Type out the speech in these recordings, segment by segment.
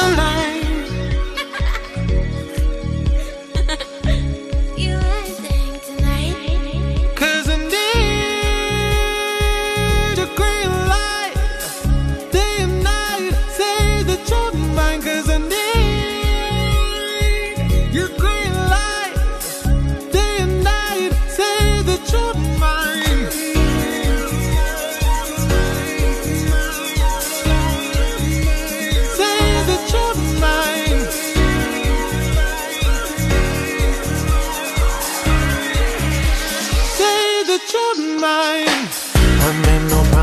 Tonight, You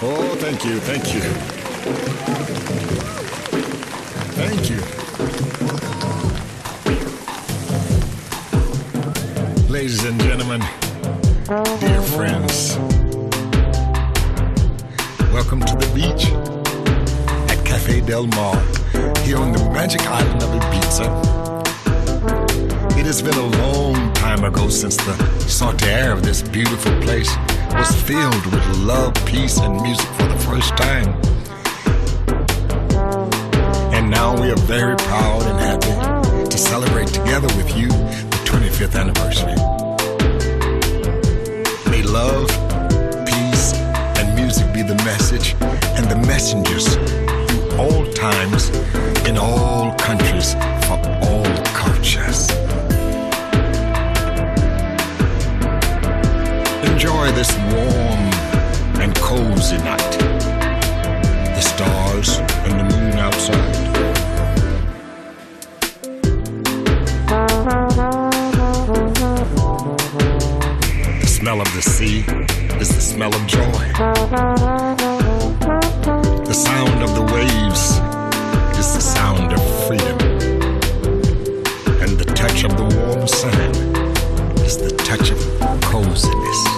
Oh, thank you, thank you. Thank you. Ladies and gentlemen, dear friends, welcome to the beach at Cafe Del Mar here on the magic island of Ibiza. It has been a long time ago since the air of this beautiful place was filled with love, peace, and music for the first time. And now we are very proud and happy to celebrate together with you the 25th anniversary. May love, be the message and the messengers through all times, in all countries, for all cultures. Enjoy this warm and cozy night. The stars and the moon outside. The smell of the sea is the smell of joy. The sound of the waves is the sound of freedom. And the touch of the warm sand is the touch of coziness.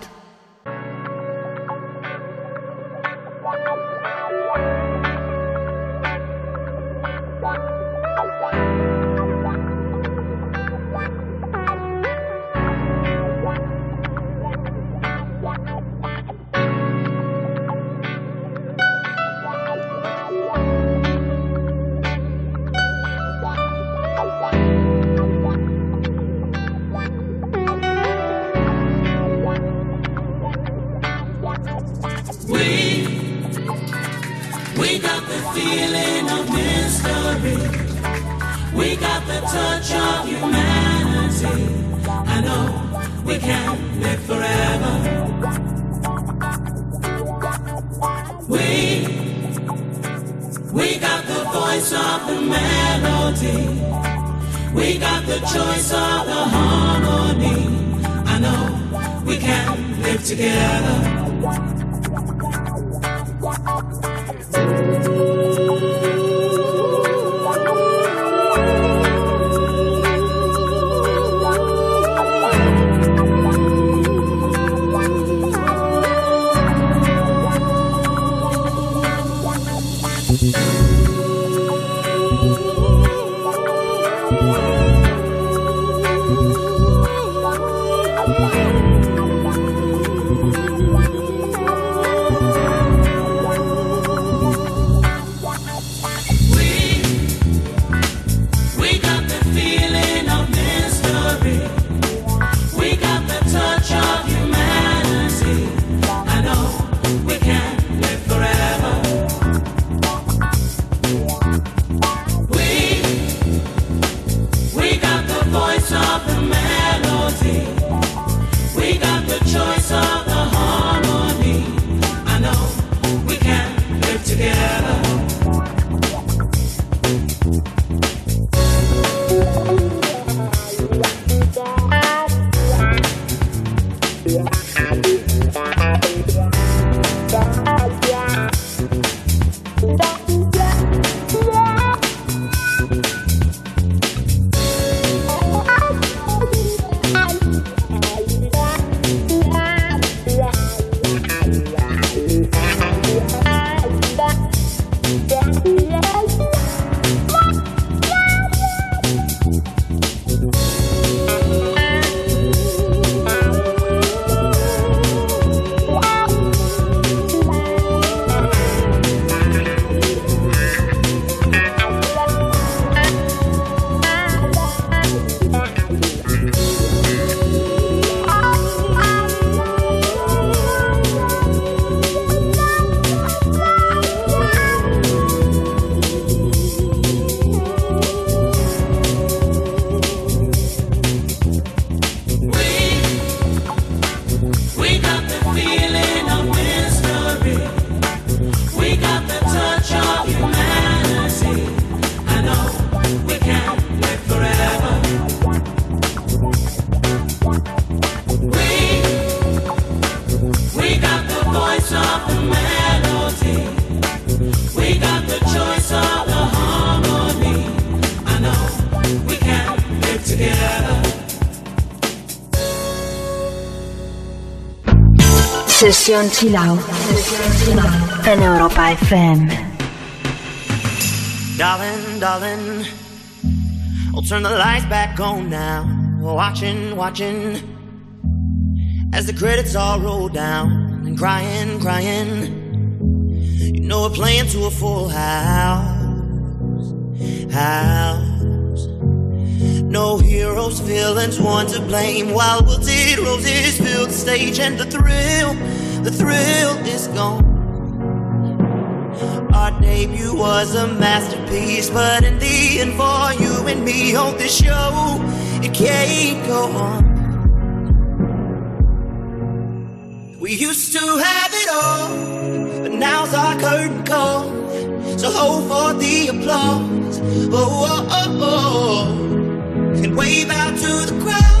Sesión Chill Out en Europa FM. Darling, darling, I'll turn the lights back on now. Watching, watching, as the credits all roll down and crying, crying. You know we're playing to a full house, house. No heroes, villains, one to blame. While wilted roses fill the stage, and the thrill, the thrill is gone. Our debut was a masterpiece, but in the end, for you and me on this show, it can't go on. We used to have it all, but now's our curtain call. So hold for the applause. Oh, oh, oh, oh. And wave out to the crowd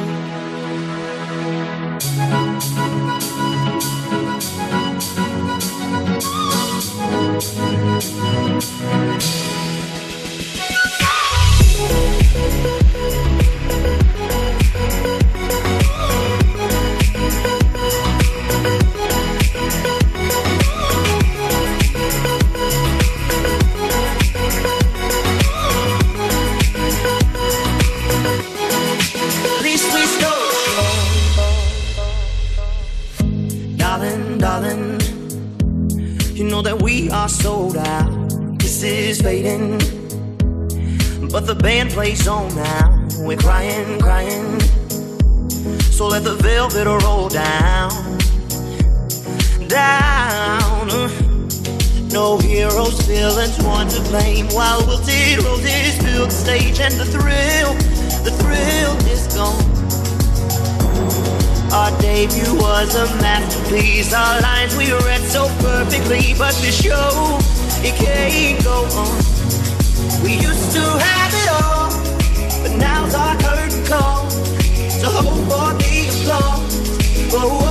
Debut was a masterpiece. Our lines we read so perfectly, but the show it can't go on. We used to have it all, but now's our curtain call. So hold for the applause. Oh,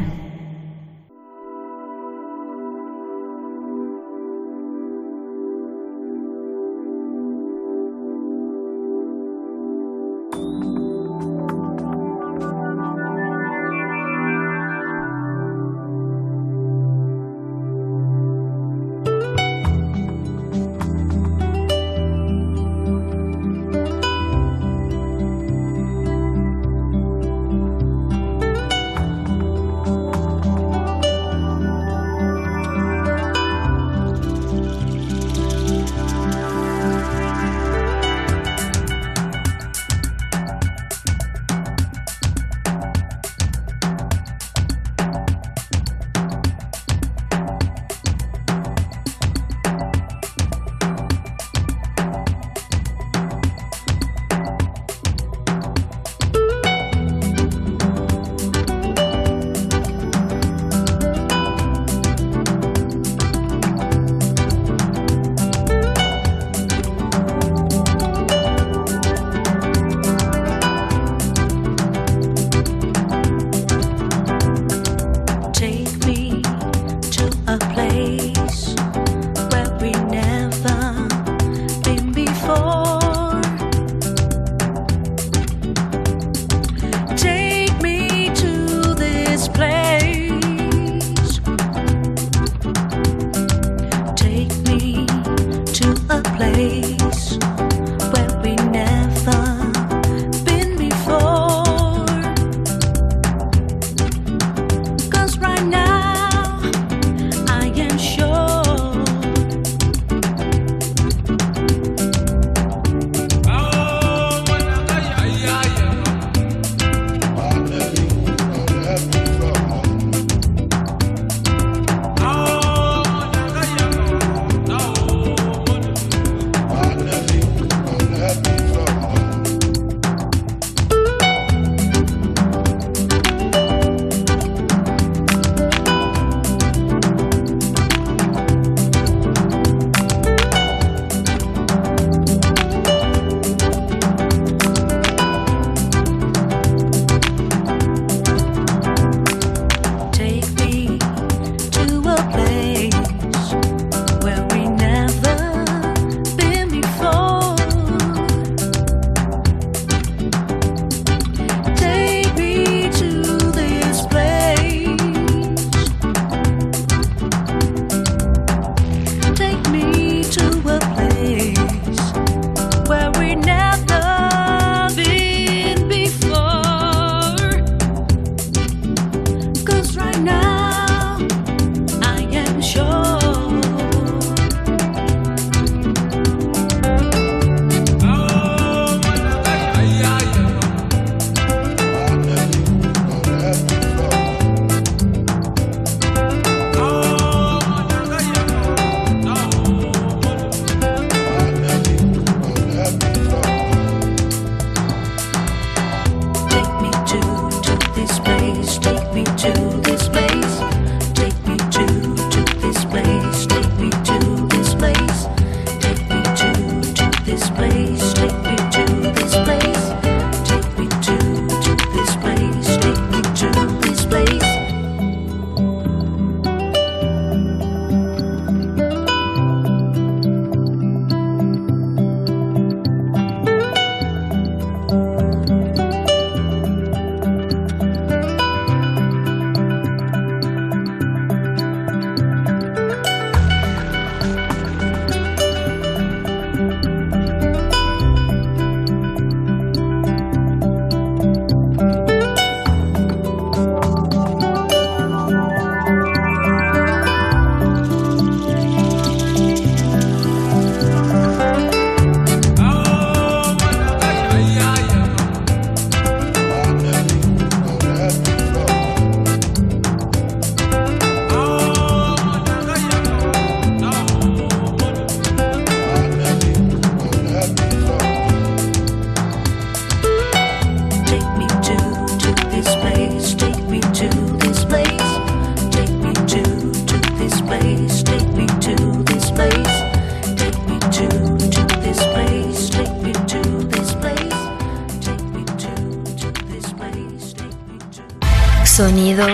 Sonido,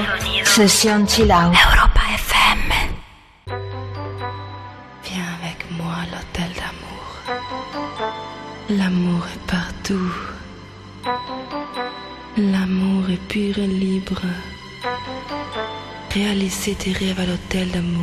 Sesión Europa FM. Viens avec moi à l'hôtel d'amour. L'amour est partout. L'amour est pur et libre. Réalisez tes rêves à l'hôtel d'amour.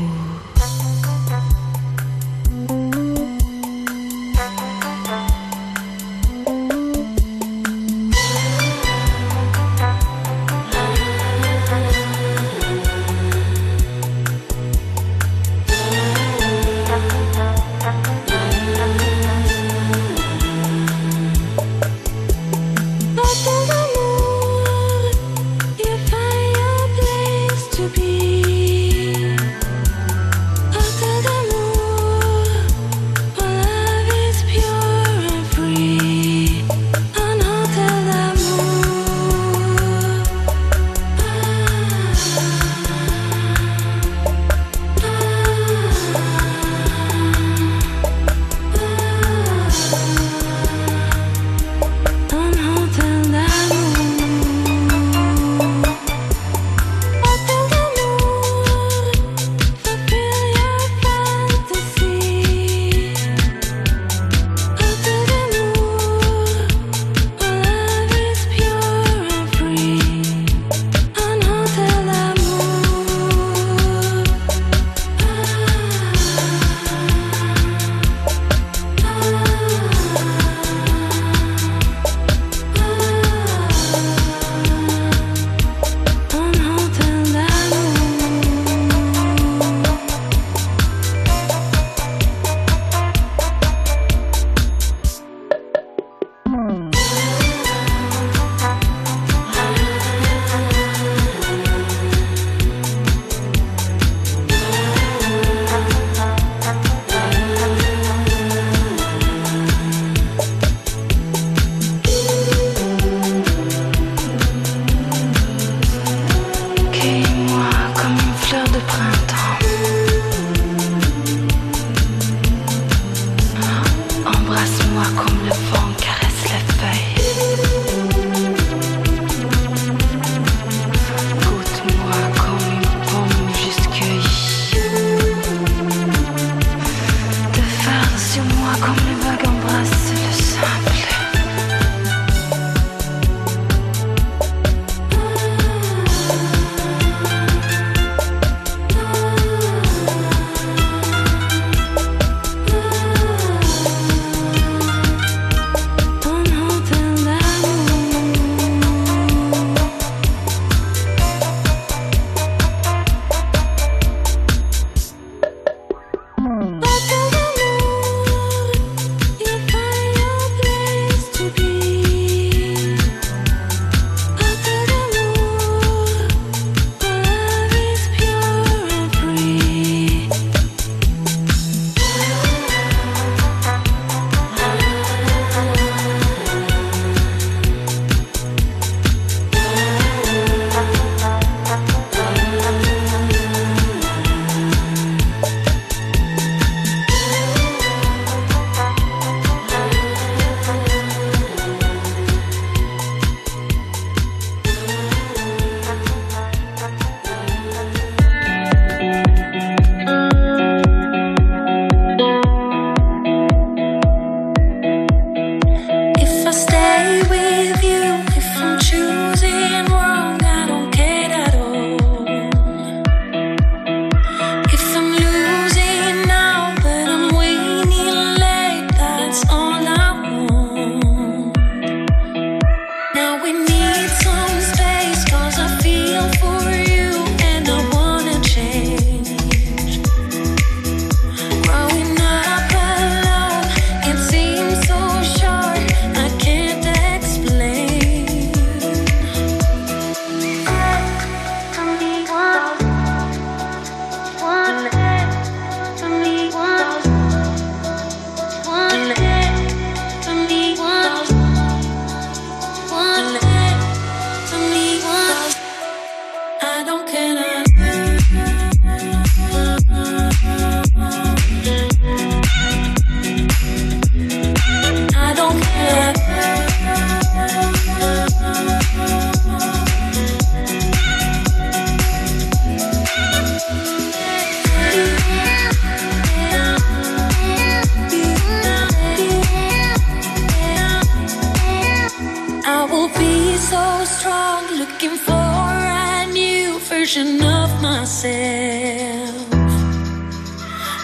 looking for a new version of myself.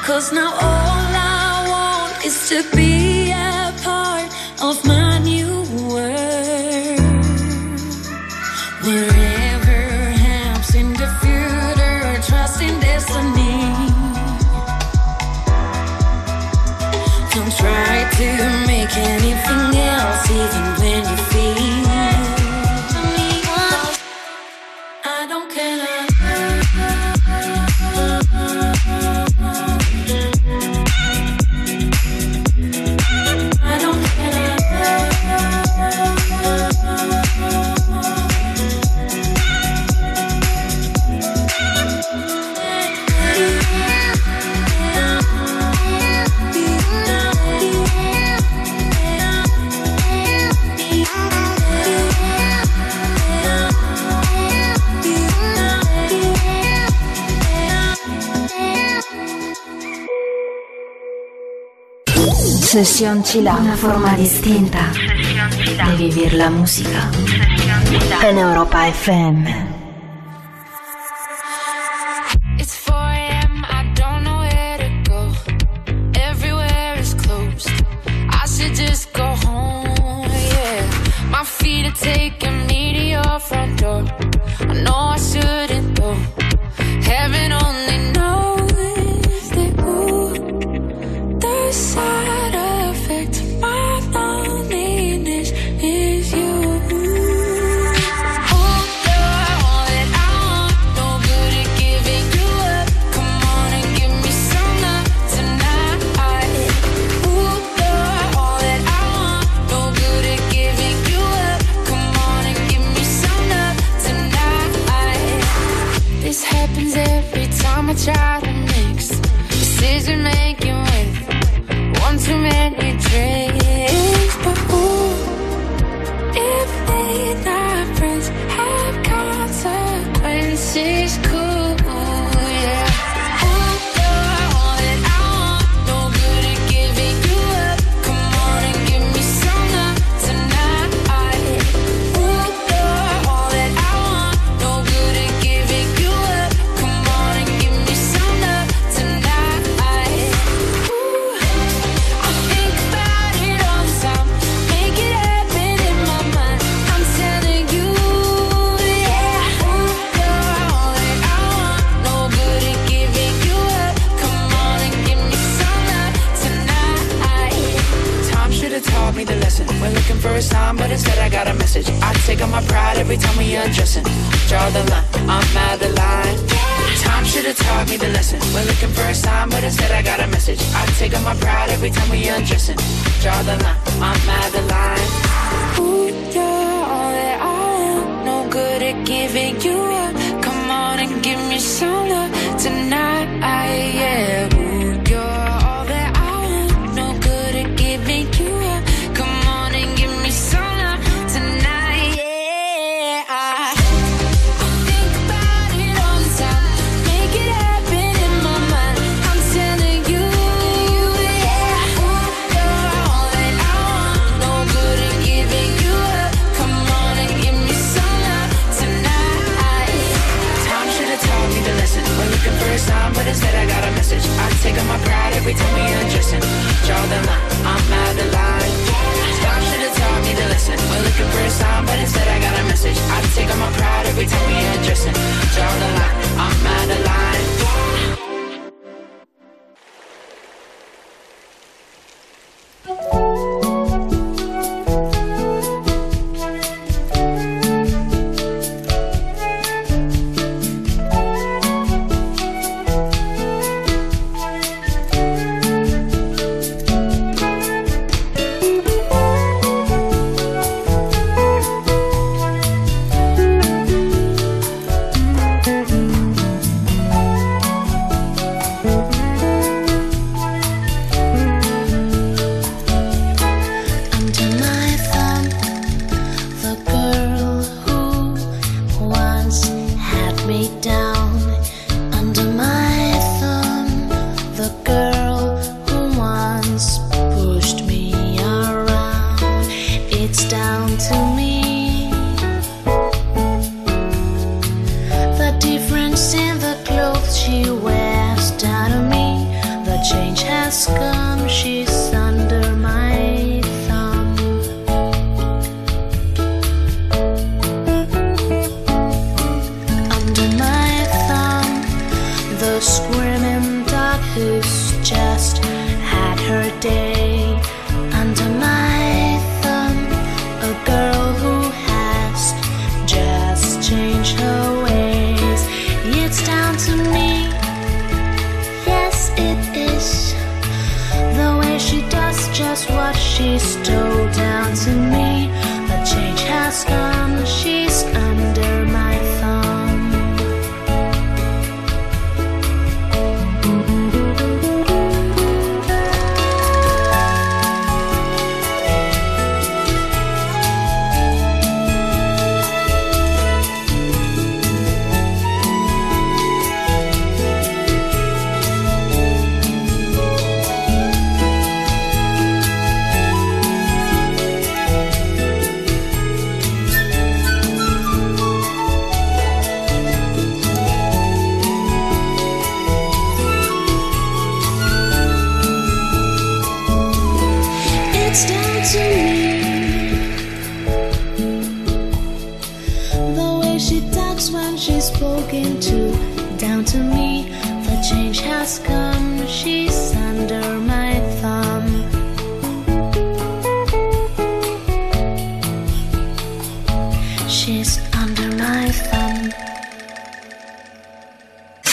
Cause now all I want is to be a part of my new world. Wherever happens in the future, trust in destiny. Don't try to make anything else, even when you feel. Session Chila. Una forma distinta di vivere la musica. En Europa FM.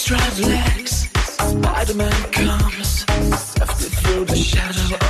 Strive legs, Spider-Man comes, after through the shadow.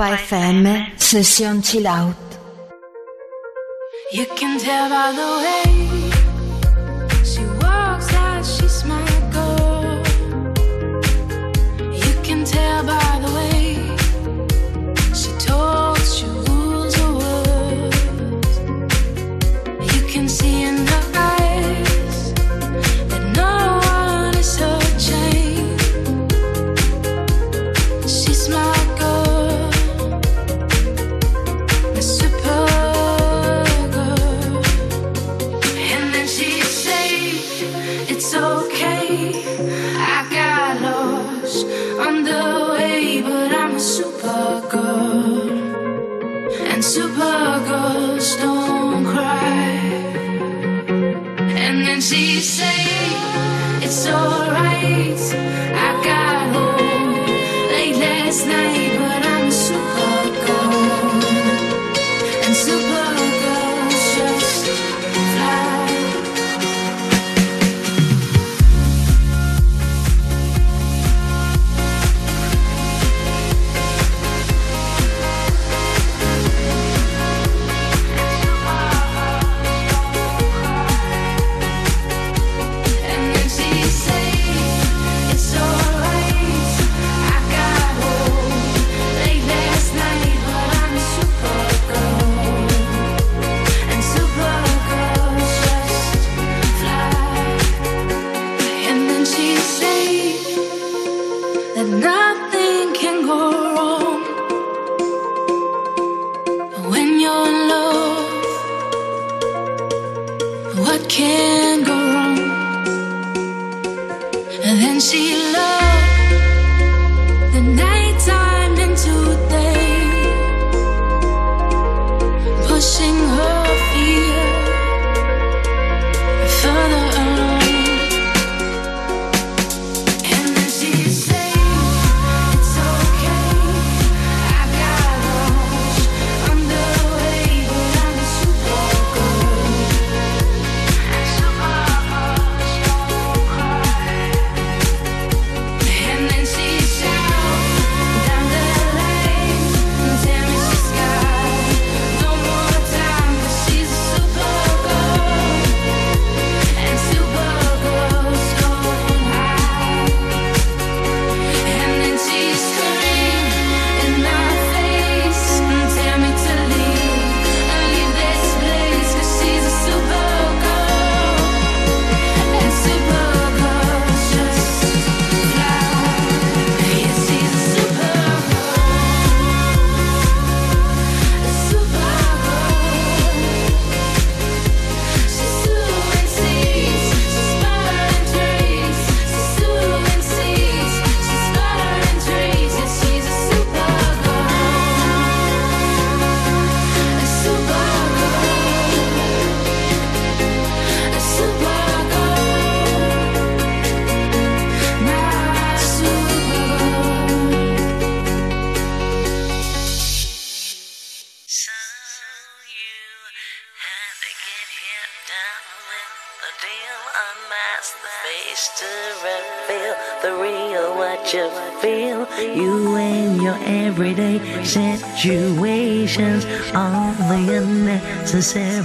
by FM, session chill out. You can tell by the way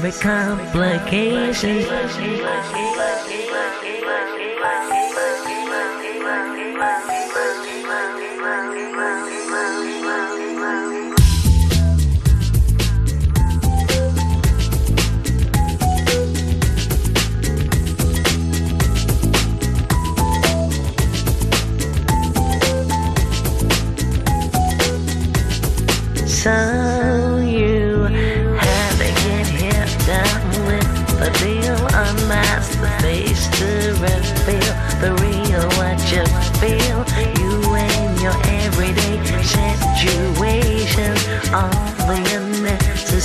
with complications. Sun.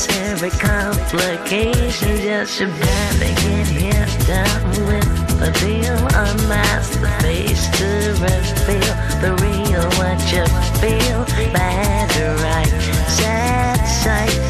every complication just about to get here done with. The deal Unmask the face to reveal the real what you feel. By right sad sight.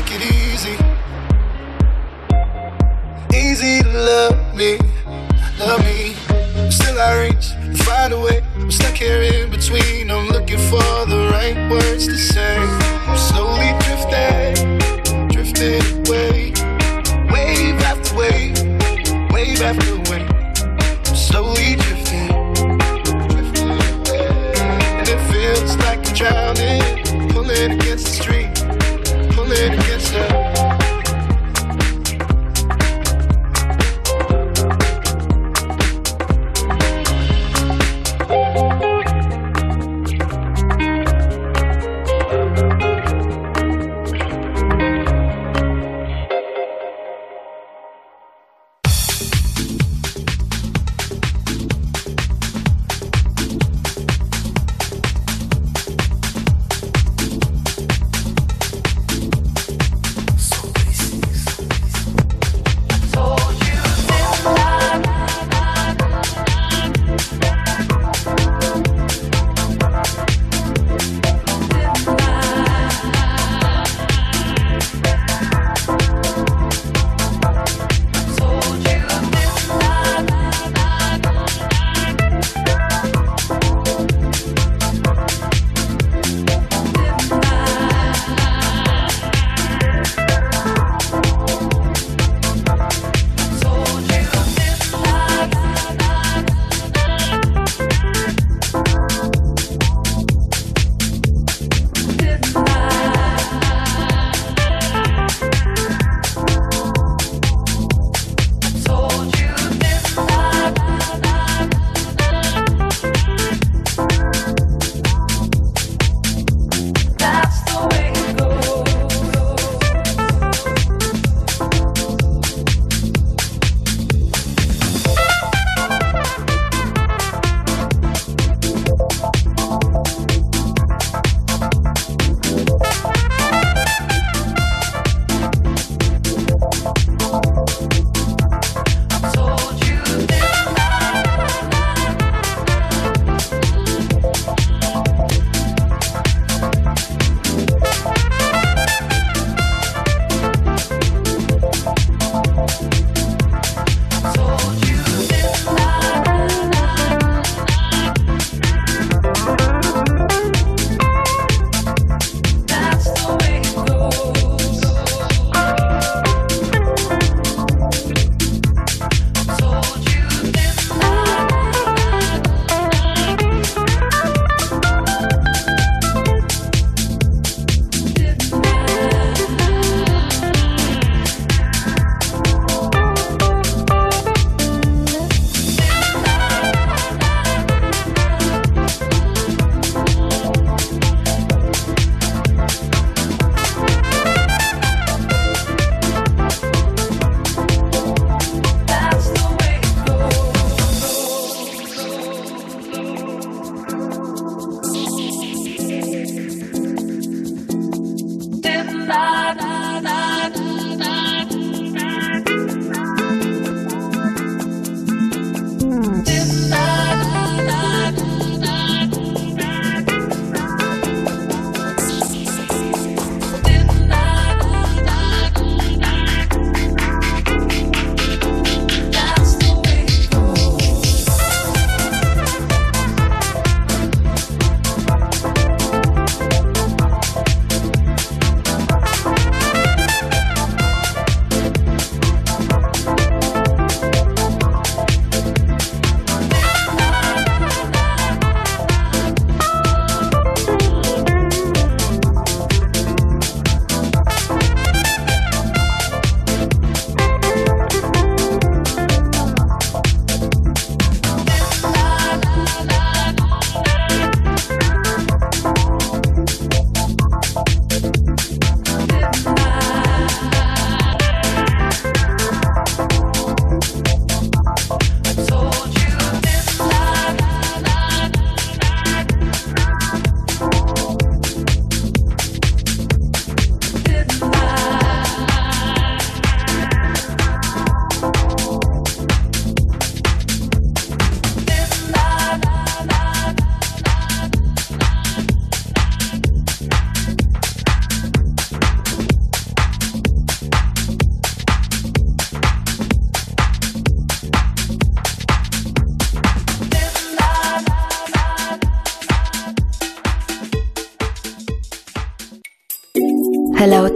Make it easy. Easy to love me, love me. Still I reach, find a way. I'm stuck here in between. I'm looking for the right words to say. I'm slowly drifting, drifting away. Wave after wave, wave after wave. I'm slowly drifting, drifting away. And it feels like I'm drowning, pulling against the stream, pulling against the.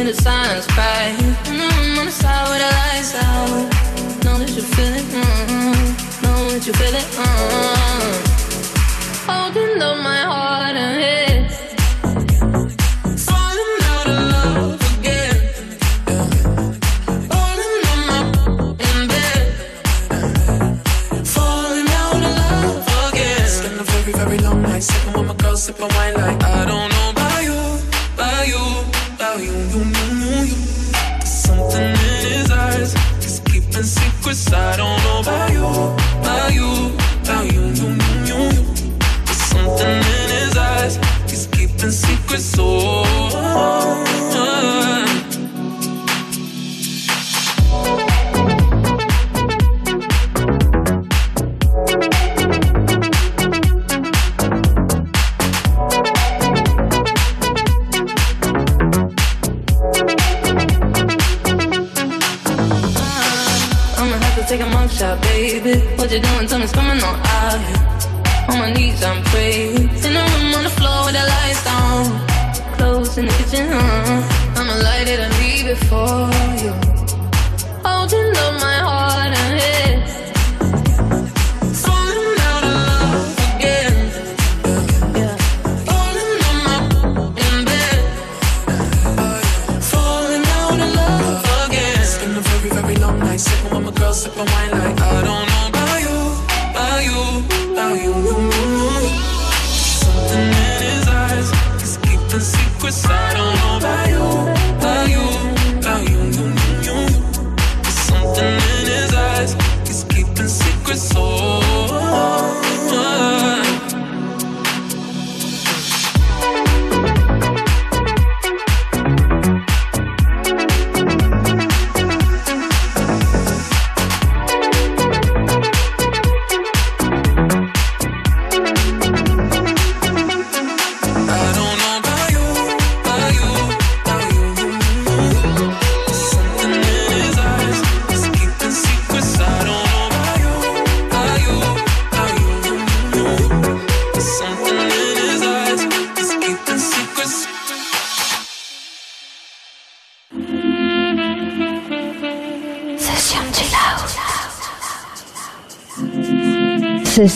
In the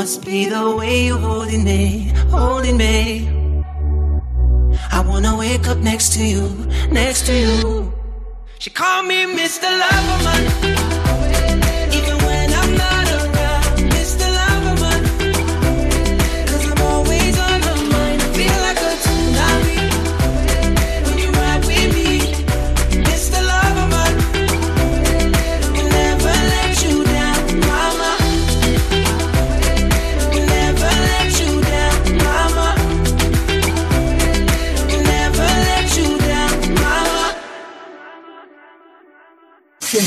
must be the way you're holding me, holding me. I wanna wake up next to you, next to you. She called me Mr. Loverman.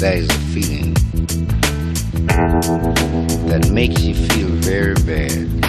That is a feeling that makes you feel very bad.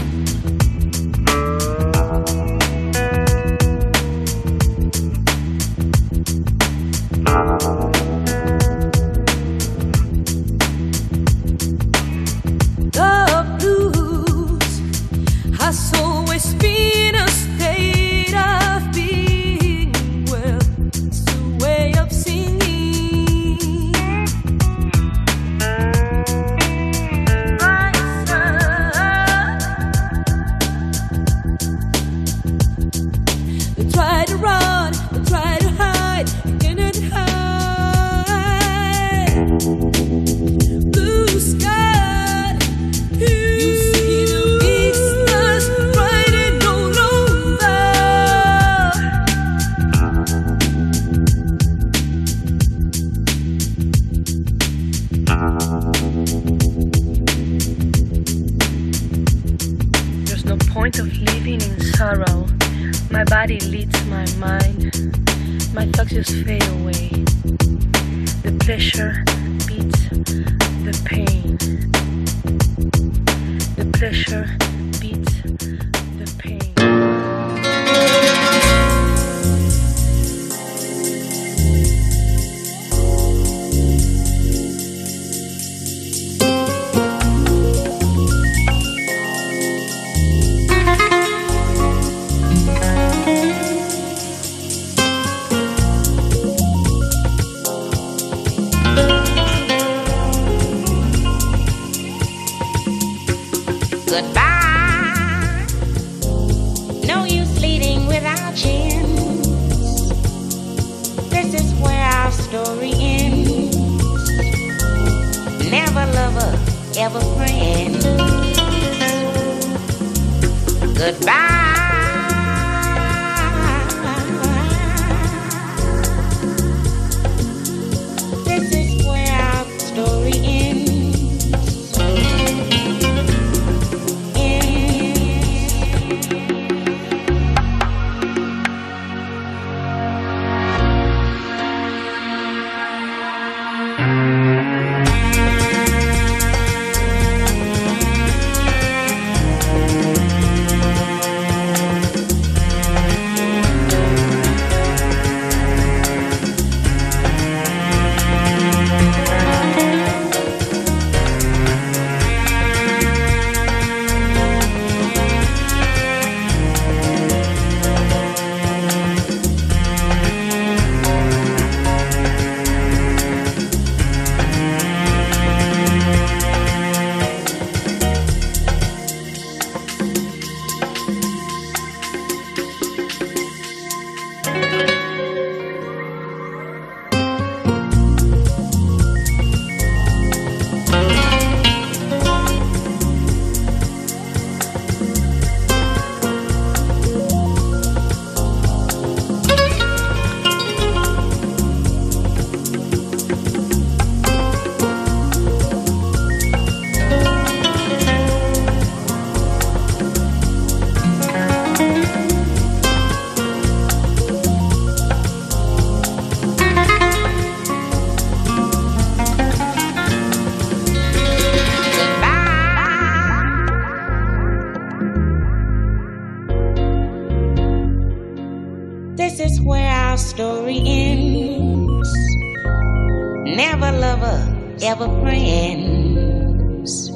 ever friends.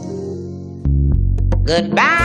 Goodbye.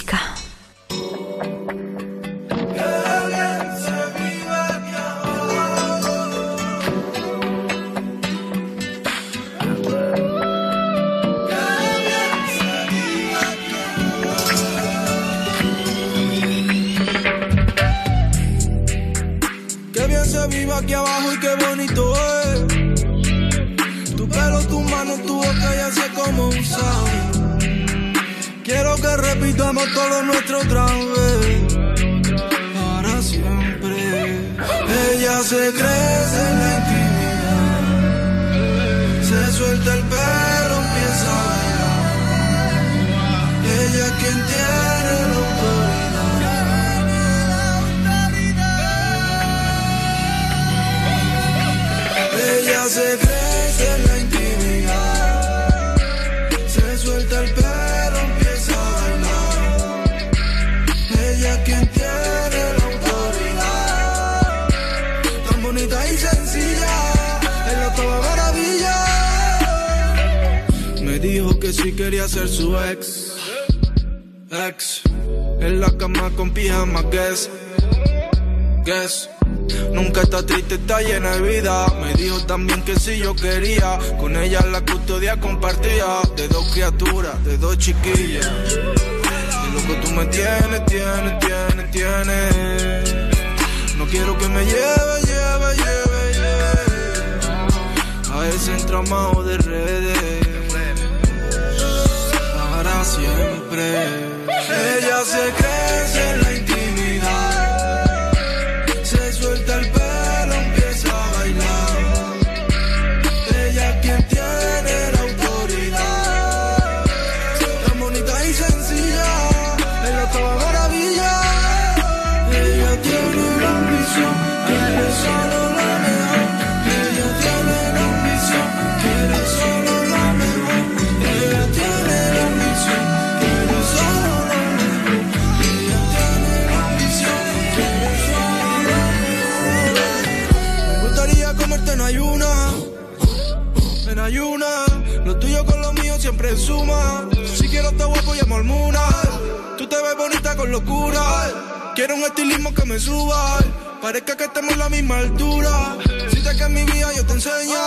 estilismo que me suba. Parezca que estemos en la misma altura. Si te que mi vida yo te enseño.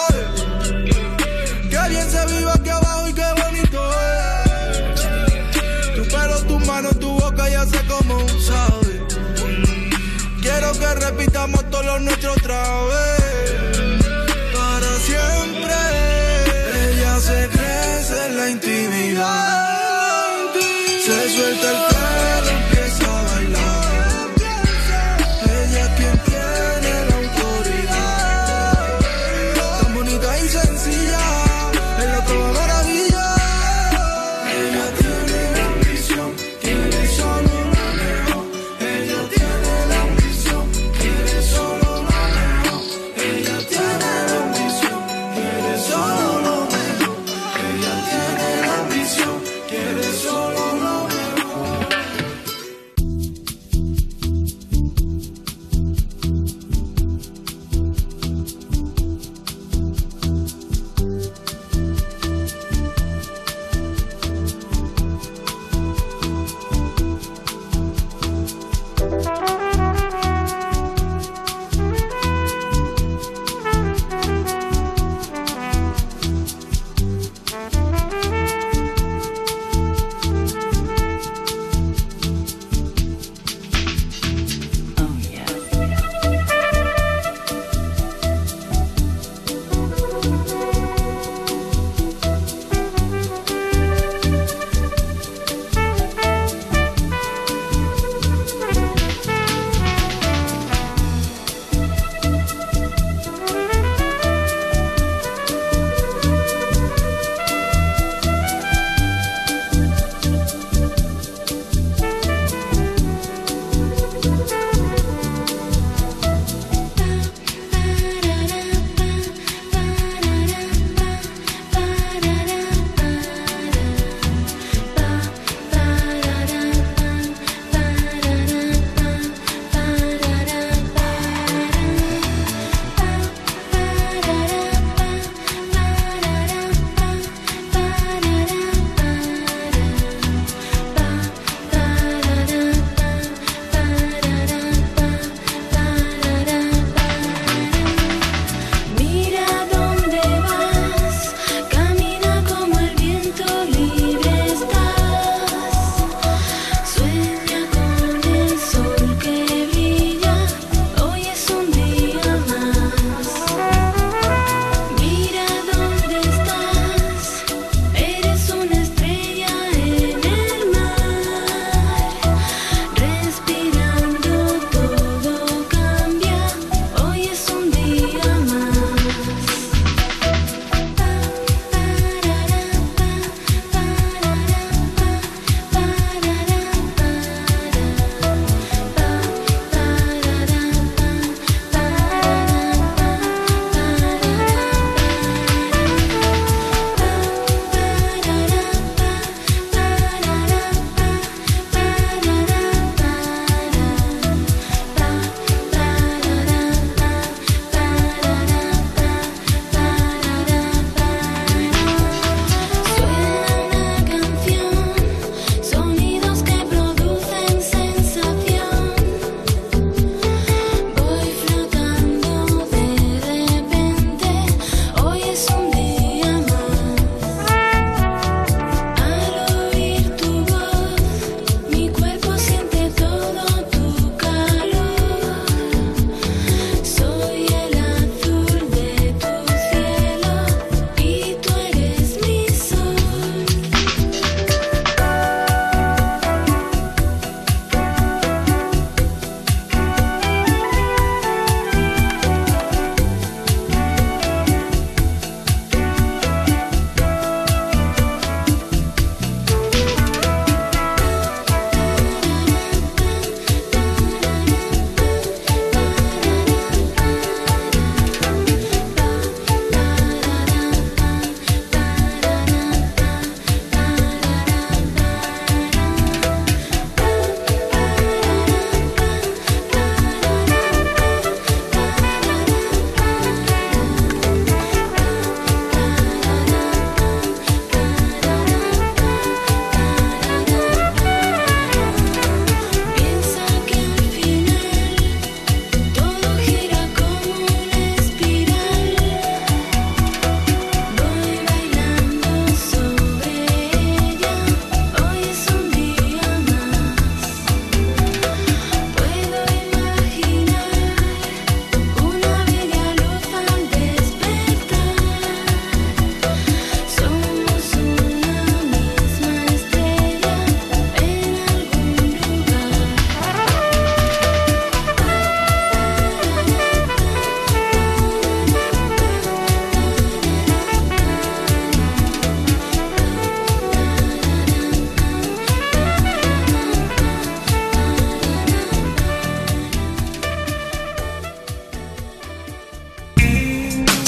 Que bien se vive aquí abajo y qué bonito es. Tu pelo, tu mano, tu boca ya sé cómo sabe. Quiero que repitamos todos los nuestros otra vez. Para siempre. Ella se crece en la intimidad. Se suelta el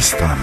сестра.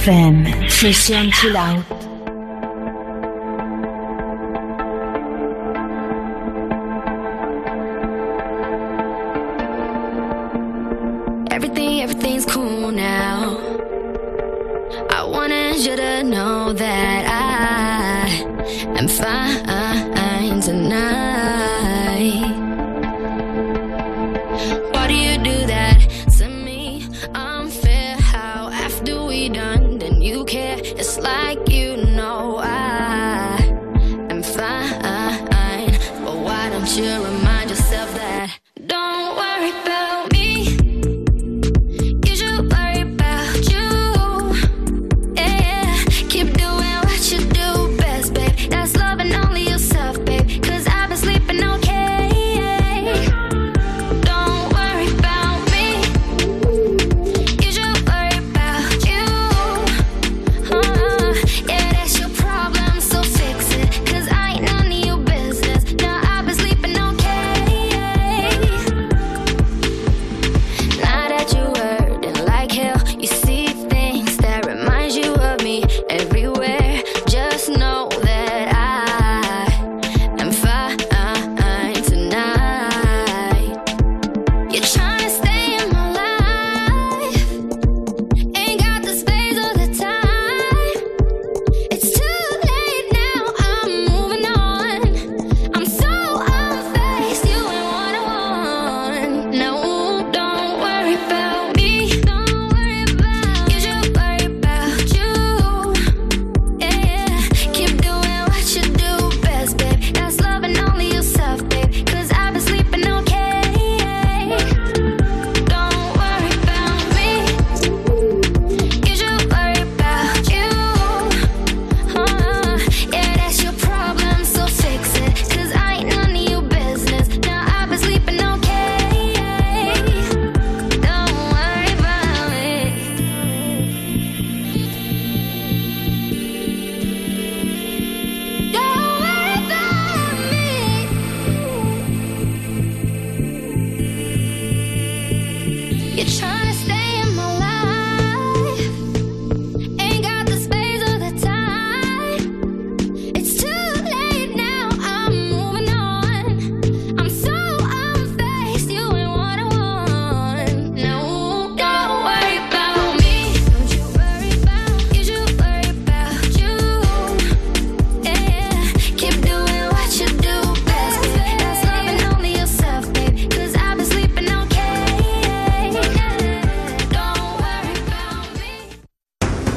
FM, sesión chill.